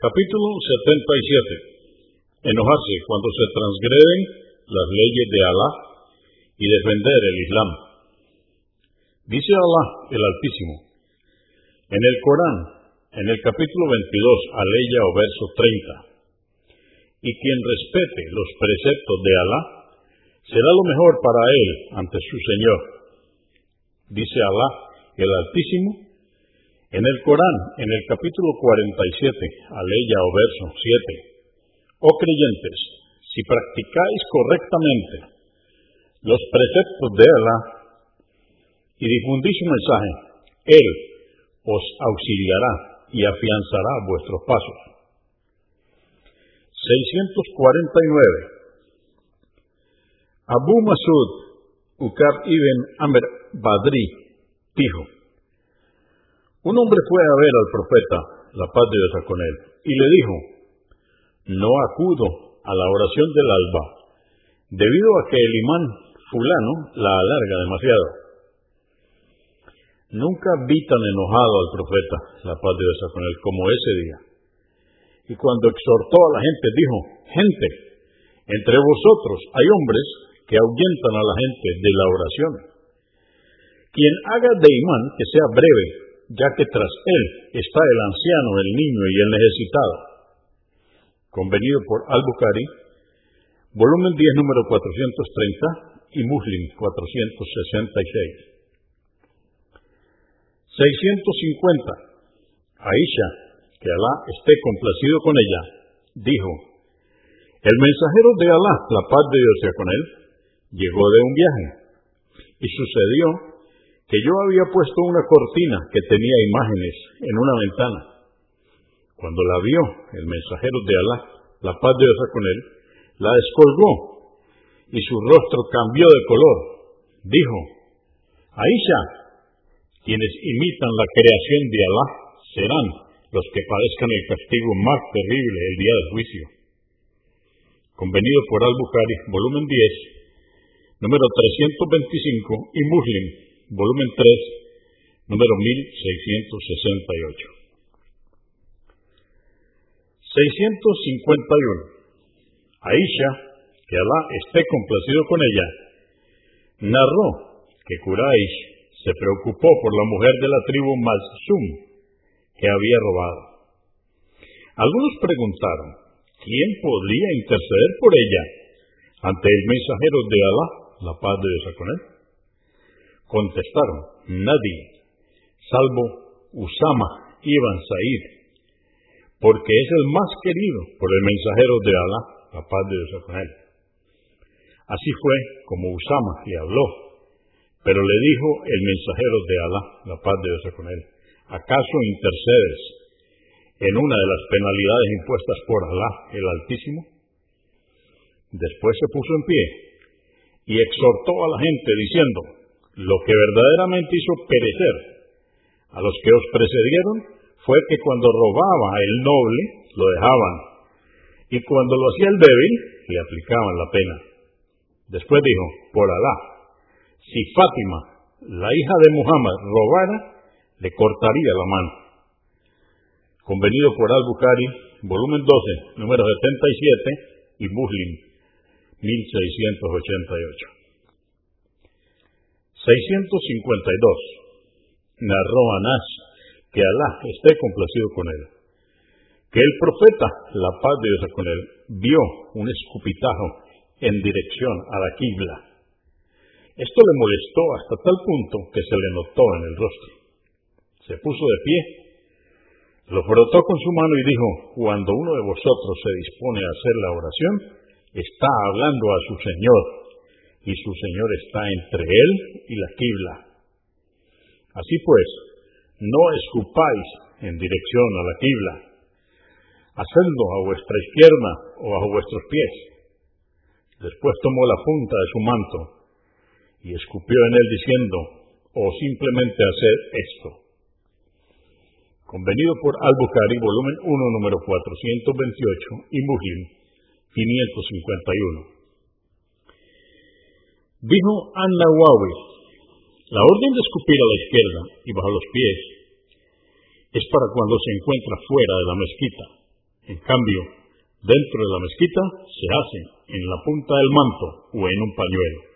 Capítulo 77. Enojarse cuando se transgreden las leyes de Alá y defender el Islam. Dice Alá el Altísimo en el Corán, en el capítulo 22, aleya o verso 30. Y quien respete los preceptos de Alá será lo mejor para él ante su Señor. Dice Alá el Altísimo en el Corán, en el capítulo 47, aleya o verso 7, oh creyentes, si practicáis correctamente los preceptos de Alá y difundís su mensaje, Él os auxiliará y afianzará vuestros pasos. 649. Abu Masud Ukab ibn Amr Badri dijo, un hombre fue a ver al profeta, la paz de Dios él, y le dijo, no acudo a la oración del alba, debido a que el imán fulano la alarga demasiado. Nunca vi tan enojado al profeta, la paz de Dios él, como ese día. Y cuando exhortó a la gente, dijo, gente, entre vosotros hay hombres que ahuyentan a la gente de la oración. Quien haga de imán que sea breve, ya que tras él está el anciano, el niño y el necesitado. Convenido por Al-Bukhari, volumen 10, número 430 y Muslim 466. 650. Aisha, que Alá esté complacido con ella, dijo, el mensajero de Alá, la paz de Dios sea con él, llegó de un viaje y sucedió que yo había puesto una cortina que tenía imágenes en una ventana. Cuando la vio el mensajero de Alá, la paz de Dios con él, la descolgó y su rostro cambió de color. Dijo, Aisha, quienes imitan la creación de Alá serán los que padezcan el castigo más terrible el día del juicio. Convenido por Al-Bukhari, volumen 10, número 325 y Muslim, volumen 3, número 1668. 651. Aisha, que Alá esté complacido con ella, narró que Quraysh se preocupó por la mujer de la tribu Mazsum que había robado. Algunos preguntaron, ¿quién podría interceder por ella ante el mensajero de Alá, la paz de Dios con él? Contestaron, nadie, salvo Usama ibn Said, porque es el más querido por el mensajero de Alá, la paz de Dios con él. Así fue como Usama le habló, pero le dijo el mensajero de Alá, la paz de Dios con él, ¿acaso intercedes en una de las penalidades impuestas por Alá, el Altísimo? Después se puso en pie y exhortó a la gente diciendo, lo que verdaderamente hizo perecer a los que os precedieron fue que cuando robaba el noble, lo dejaban, y cuando lo hacía el débil, le aplicaban la pena. Después dijo, por Alá, si Fátima, la hija de Muhammad, robara, le cortaría la mano. Convenido por Al-Bukhari, volumen 12, número 77 y Muslim, 1688. 652. Narró Anás, que Alá esté complacido con él, que el profeta, la paz de Dios con él, vio un escupitajo en dirección a la quibla. Esto le molestó hasta tal punto que se le notó en el rostro. Se puso de pie, lo frotó con su mano y dijo, cuando uno de vosotros se dispone a hacer la oración, está hablando a su Señor y su Señor está entre él y la quibla. Así pues, no escupáis en dirección a la quibla, hacedlo a vuestra izquierda o a vuestros pies. Después tomó la punta de su manto y escupió en él diciendo, o simplemente hacer esto. Convenido por Al-Bukhari, volumen 1, número 428 y Muslim 551. Dijo An-Nawawi, la orden de escupir a la izquierda y bajo los pies es para cuando se encuentra fuera de la mezquita, En cambio, dentro de la mezquita se hacen en la punta del manto o en un pañuelo.